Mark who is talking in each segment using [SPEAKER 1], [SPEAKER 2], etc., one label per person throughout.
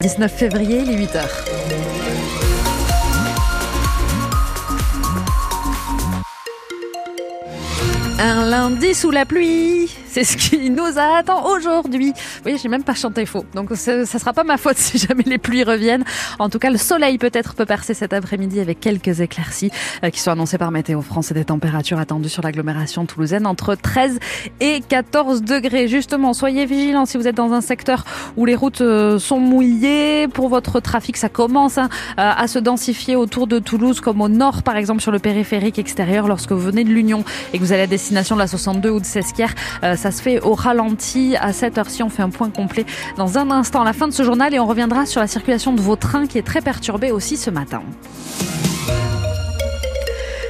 [SPEAKER 1] 19 février, les 8 heures. Un lundi sous la pluie, c'est ce qui nous attend aujourd'hui. Vous voyez, j'ai même pas chanté faux, donc ça, sera pas ma faute si jamais les pluies reviennent. En tout cas, le soleil peut-être peut percer cet après-midi avec quelques éclaircies euh, qui sont annoncées par Météo France et des températures attendues sur l'agglomération toulousaine entre 13 et 14 degrés. Justement, soyez vigilants si vous êtes dans un secteur où les routes euh, sont mouillées. Pour votre trafic, ça commence hein, euh, à se densifier autour de Toulouse, comme au nord, par exemple, sur le périphérique extérieur, lorsque vous venez de l'Union et que vous allez à destination de la 62 ou de Sesquière. Ça se fait au ralenti à cette heure-ci. On fait un point complet dans un instant à la fin de ce journal et on reviendra sur la circulation de vos trains qui est très perturbée aussi ce matin.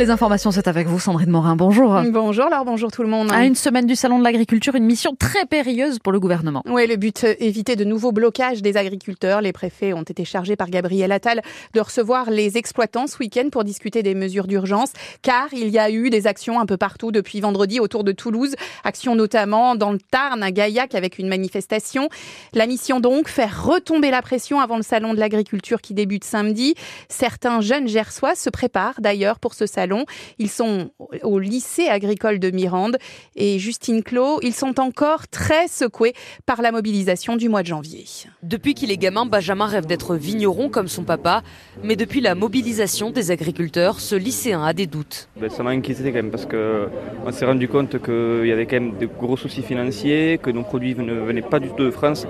[SPEAKER 1] Les informations, c'est avec vous, Sandrine Morin. Bonjour.
[SPEAKER 2] Bonjour, alors bonjour tout le monde.
[SPEAKER 1] À une semaine du Salon de l'agriculture, une mission très périlleuse pour le gouvernement.
[SPEAKER 2] Oui, le but, euh, éviter de nouveaux blocages des agriculteurs. Les préfets ont été chargés par Gabriel Attal de recevoir les exploitants ce week-end pour discuter des mesures d'urgence, car il y a eu des actions un peu partout depuis vendredi autour de Toulouse. Actions notamment dans le Tarn, à Gaillac, avec une manifestation. La mission donc, faire retomber la pression avant le Salon de l'agriculture qui débute samedi. Certains jeunes gersois se préparent d'ailleurs pour ce salon ils sont au lycée agricole de Mirande et Justine Clos, ils sont encore très secoués par la mobilisation du mois de janvier.
[SPEAKER 3] Depuis qu'il est gamin, Benjamin rêve d'être vigneron comme son papa, mais depuis la mobilisation des agriculteurs, ce lycéen a des doutes.
[SPEAKER 4] Ben, ça m'a inquiété quand même parce qu'on s'est rendu compte qu'il y avait quand même de gros soucis financiers, que nos produits ne venaient pas du tout de France.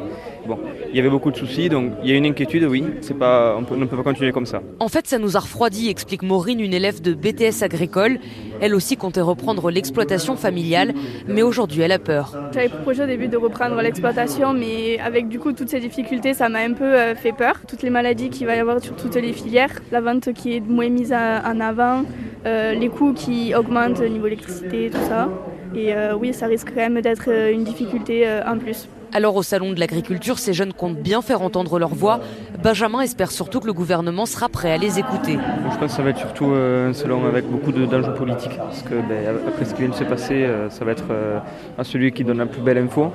[SPEAKER 4] Bon, il y avait beaucoup de soucis, donc il y a une inquiétude, oui. C'est pas, on, ne peut pas continuer comme ça.
[SPEAKER 3] En fait, ça nous a refroidi, explique Maureen, une élève de BTS agricole. Elle aussi comptait reprendre l'exploitation familiale, mais aujourd'hui, elle a peur.
[SPEAKER 5] J'avais proposé au début de reprendre l'exploitation, mais avec du coup toutes ces difficultés, ça m'a un peu euh, fait peur. Toutes les maladies qu'il va y avoir sur toutes les filières, la vente qui est moins mise en avant, euh, les coûts qui augmentent au niveau électricité, tout ça. Et euh, oui, ça risque quand même d'être une difficulté en plus.
[SPEAKER 3] Alors au Salon de l'Agriculture, ces jeunes comptent bien faire entendre leur voix. Benjamin espère surtout que le gouvernement sera prêt à les écouter.
[SPEAKER 4] Je pense que ça va être surtout euh, un salon avec beaucoup d'enjeux politiques. Parce que ben, après ce qui vient de se passer, euh, ça va être euh, à celui qui donne la plus belle info.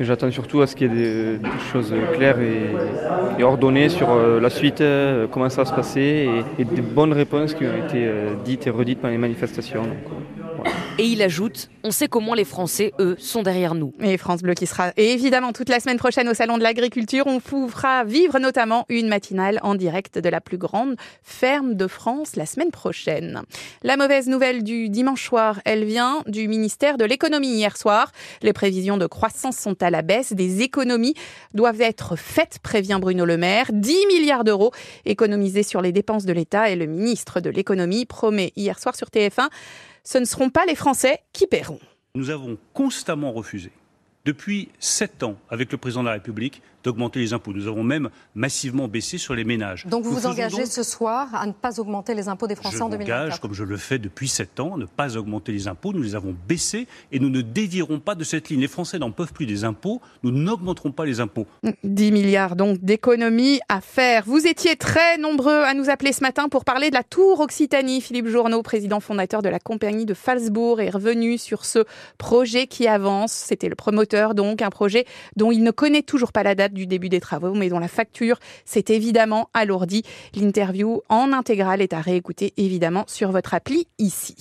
[SPEAKER 4] J'attends surtout à ce qu'il y ait des, choses claires et, ordonnées sur la suite, comment ça va se passer et, des bonnes réponses qui ont été dites et redites par les manifestations.
[SPEAKER 3] Et il ajoute On sait comment les Français, eux, sont derrière nous.
[SPEAKER 2] Et France Bleu qui sera évidemment toute la semaine prochaine au Salon de l'Agriculture. On vous fera vivre notamment une matinale en direct de la plus grande ferme de France la semaine prochaine. La mauvaise nouvelle du dimanche soir, elle vient du ministère de l'économie hier soir. Les prévisions de croissance sont à la baisse. Des économies doivent être faites, prévient Bruno Le Maire. 10 milliards d'euros économisés sur les dépenses de l'État et le ministre de l'économie promet hier soir sur TF1 ce ne seront pas les Français qui paieront.
[SPEAKER 6] Nous avons constamment refusé, depuis sept ans, avec le président de la République, d'augmenter les impôts. Nous avons même massivement baissé sur les ménages.
[SPEAKER 1] Donc vous vous engagez ce soir à ne pas augmenter les impôts des Français en 2024
[SPEAKER 6] m'engage, comme je le fais depuis sept ans, à ne pas augmenter les impôts. Nous les avons baissés et nous ne dévierons pas de cette ligne. Les Français n'en peuvent plus des impôts. Nous n'augmenterons pas les impôts.
[SPEAKER 2] 10 milliards donc d'économies à faire. Vous étiez très nombreux à nous appeler ce matin pour parler de la Tour Occitanie. Philippe Journeau, président fondateur de la compagnie de Falsbourg, est revenu sur ce projet qui avance. C'était le promoteur donc, un projet dont il ne connaît toujours pas la date du début des travaux, mais dont la facture s'est évidemment alourdie. L'interview en intégrale est à réécouter évidemment sur votre appli ici.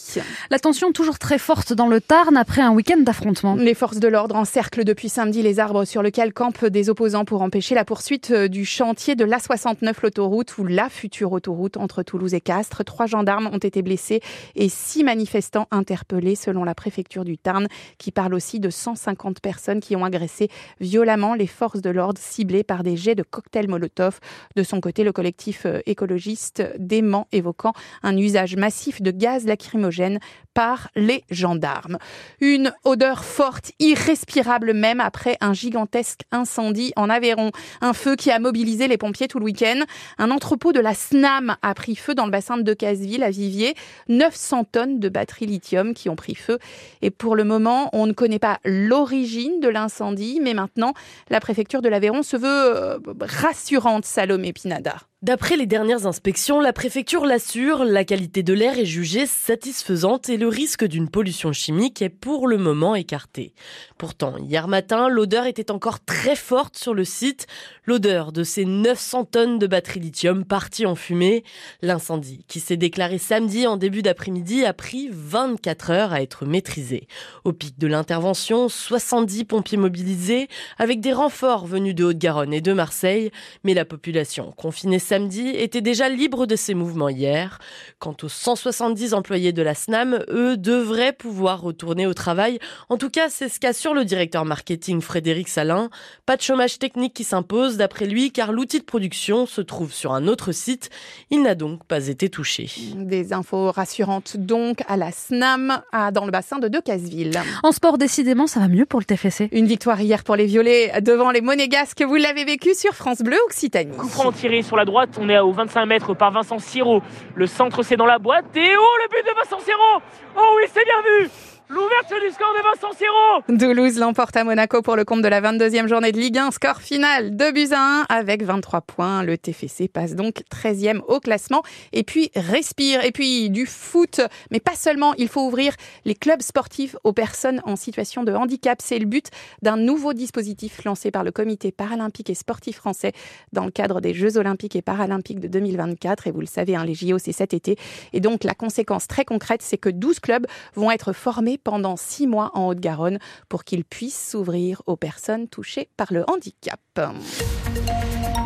[SPEAKER 1] La tension toujours très forte dans le Tarn après un week-end d'affrontement.
[SPEAKER 2] Les forces de l'ordre encerclent depuis samedi les arbres sur lesquels campent des opposants pour empêcher la poursuite euh, du chantier de l'A69, l'autoroute ou la future autoroute entre Toulouse et Castres. Trois gendarmes ont été blessés et six manifestants interpellés selon la préfecture du Tarn qui parle aussi de 150 personnes qui ont agressé violemment les forces de l'ordre ciblées par des jets de cocktails Molotov. De son côté, le collectif euh, écologiste dément évoquant un usage massif de gaz lacrymogène par les gendarmes. Une odeur forte, irrespirable même après un gigantesque incendie en Aveyron. Un feu qui a mobilisé les pompiers tout le week-end. Un entrepôt de la SNAM a pris feu dans le bassin de Decazeville à Viviers. 900 tonnes de batteries lithium qui ont pris feu. Et pour le moment, on ne connaît pas l'origine de l'incendie, mais maintenant, la préfecture de l'Aveyron se veut euh, rassurante, Salomé Pinada.
[SPEAKER 7] D'après les dernières inspections, la préfecture l'assure, la qualité de l'air est jugée satisfaisante et le risque d'une pollution chimique est pour le moment écarté. Pourtant, hier matin, l'odeur était encore très forte sur le site, l'odeur de ces 900 tonnes de batteries lithium parties en fumée. L'incendie, qui s'est déclaré samedi en début d'après-midi, a pris 24 heures à être maîtrisé. Au pic de l'intervention, 70 pompiers mobilisés, avec des renforts venus de Haute-Garonne et de Marseille, mais la population confinée samedi était déjà libre de ses mouvements hier. Quant aux 170 employés de la SNAM, eux devraient pouvoir retourner au travail. En tout cas, c'est ce qu'assure le directeur marketing Frédéric Salin. Pas de chômage technique qui s'impose d'après lui car l'outil de production se trouve sur un autre site. Il n'a donc pas été touché.
[SPEAKER 2] Des infos rassurantes donc à la SNAM dans le bassin de Decazeville.
[SPEAKER 1] En sport, décidément, ça va mieux pour le TFC.
[SPEAKER 2] Une victoire hier pour les Violets devant les Monégasques. Vous l'avez vécu sur France Bleu Occitanie.
[SPEAKER 8] Coup franc tiré sur la droite on est à 25 mètres par Vincent Siro. Le centre, c'est dans la boîte. Et oh, le but de Vincent Siro Oh oui, c'est bien vu L'ouverture du score de Vincent Siro
[SPEAKER 2] Toulouse l'emporte à Monaco pour le compte de la 22e journée de Ligue 1. Score final de buts à 1 avec 23 points. Le TFC passe donc 13e au classement. Et puis respire. Et puis du foot. Mais pas seulement. Il faut ouvrir les clubs sportifs aux personnes en situation de handicap. C'est le but d'un nouveau dispositif lancé par le comité paralympique et sportif français dans le cadre des Jeux olympiques et paralympiques de 2024. Et vous le savez, hein, les JO, c'est cet été. Et donc la conséquence très concrète, c'est que 12 clubs vont être formés pendant six mois en Haute-Garonne pour qu'ils puissent s'ouvrir aux personnes touchées par le handicap.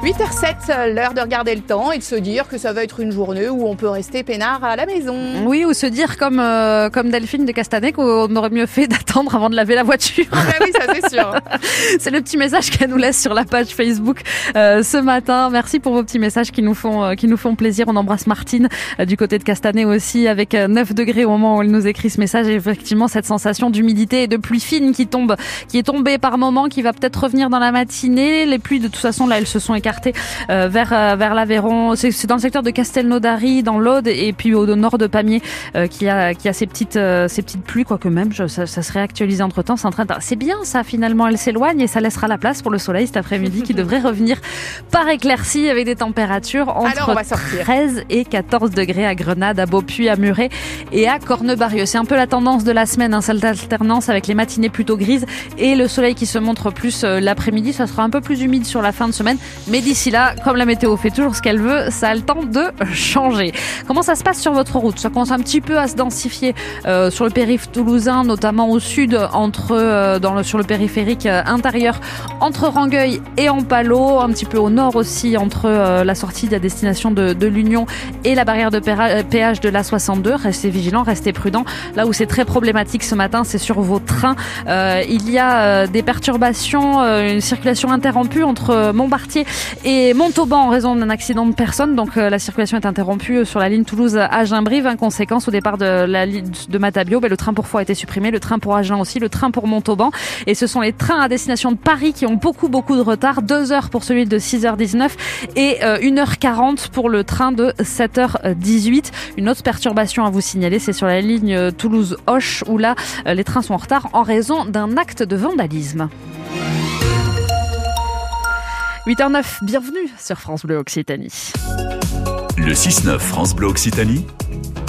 [SPEAKER 2] 8h07, l'heure de regarder le temps et de se dire que ça va être une journée où on peut rester peinard à la maison.
[SPEAKER 1] Oui, ou se dire comme, euh, comme Delphine de Castanet qu'on aurait mieux fait d'attendre avant de laver la voiture.
[SPEAKER 2] Ah oui, ça c'est sûr.
[SPEAKER 1] c'est le petit message qu'elle nous laisse sur la page Facebook euh, ce matin. Merci pour vos petits messages qui nous font, euh, qui nous font plaisir. On embrasse Martine du côté de Castanet aussi avec 9 degrés au moment où elle nous écrit ce message. Et effectivement, cette sensation d'humidité et de pluie fine qui tombe, qui est tombée par moment, qui va peut-être revenir dans la matinée. Les pluies, de toute façon, là, elles se sont écartées euh, vers euh, vers l'Aveyron. C'est dans le secteur de Castelnaudary, dans l'Aude, et puis au nord de Pamiers, euh, qui a qui a ces petites ces petites pluies, quoique même ça, ça serait actualisé entre temps. C'est en train c'est bien ça finalement. Elle s'éloigne et ça laissera la place pour le soleil cet après-midi qui devrait revenir par éclaircie avec des températures entre 13 et 14 degrés à Grenade, à Beaupuy, à Muret et à Cornebarieux. C'est un peu la tendance de la semaine, hein, cette alternance avec les matinées plutôt grises et le soleil qui se montre plus l'après-midi. Ça sera un peu plus humide sur la fin de semaine, mais d'ici là, comme la météo fait toujours ce qu'elle veut, ça a le temps de changer. Comment ça se passe sur votre route? Ça commence un petit peu à se densifier euh, sur le périph' toulousain, notamment au sud, entre euh, dans le, sur le périphérique euh, intérieur, entre Rangueil et Ampalo, un petit peu au nord aussi, entre la sortie de la destination de, de l'Union et la barrière de péage de la 62. Restez vigilants, restez prudents. Là où c'est très problématique ce matin, c'est sur vos trains. il y a des perturbations, une circulation interrompue entre Montbartier et Montauban en raison d'un accident de personne. Donc euh, la circulation est interrompue euh, sur la ligne Toulouse à Brive. En conséquence, au départ de la de Matabio, ben, le train pour Foix a été supprimé, le train pour Agen aussi, le train pour Montauban. Et ce sont les trains à destination de Paris qui ont beaucoup beaucoup de retard. 2 heures pour celui de 6h19 et 1h40 euh, pour le train de 7h18. Une autre perturbation à vous signaler, c'est sur la ligne Toulouse-Hoche où là les trains sont en retard en raison d'un acte de vandalisme. 8h09, bienvenue sur France Bleu Occitanie.
[SPEAKER 9] Le 6-9 France Bleu Occitanie.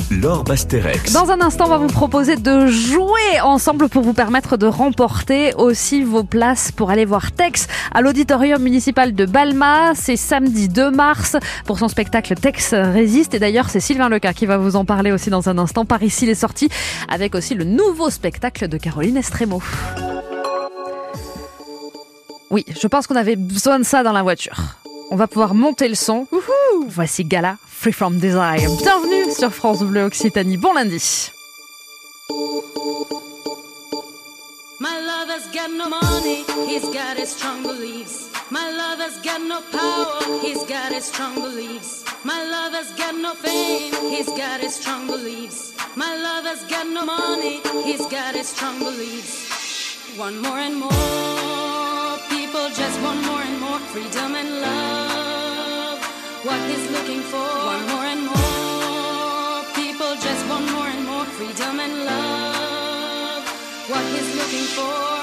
[SPEAKER 9] Laure Basterex.
[SPEAKER 1] Dans un instant, on va vous proposer de jouer ensemble pour vous permettre de remporter aussi vos places pour aller voir Tex à l'auditorium municipal de Balma. C'est samedi 2 mars pour son spectacle Tex résiste. Et d'ailleurs, c'est Sylvain Leca qui va vous en parler aussi dans un instant. Par ici, les sorties avec aussi le nouveau spectacle de Caroline Estremo. Oui, je pense qu'on avait besoin de ça dans la voiture. On va pouvoir monter le son. Voici Gala, Free From Desire. Bienvenue sur France Bleu Occitanie. Bon lundi. My lover's got no money, he's got his strong beliefs. My lover's got no power, he's got his strong beliefs. My lover's got no fame, he's got his strong beliefs. My lover's got no money, he's got his strong beliefs. One more and more. People just want more and more freedom and love. What he's looking for, want more and more. People just want more and more freedom and love. What he's looking for,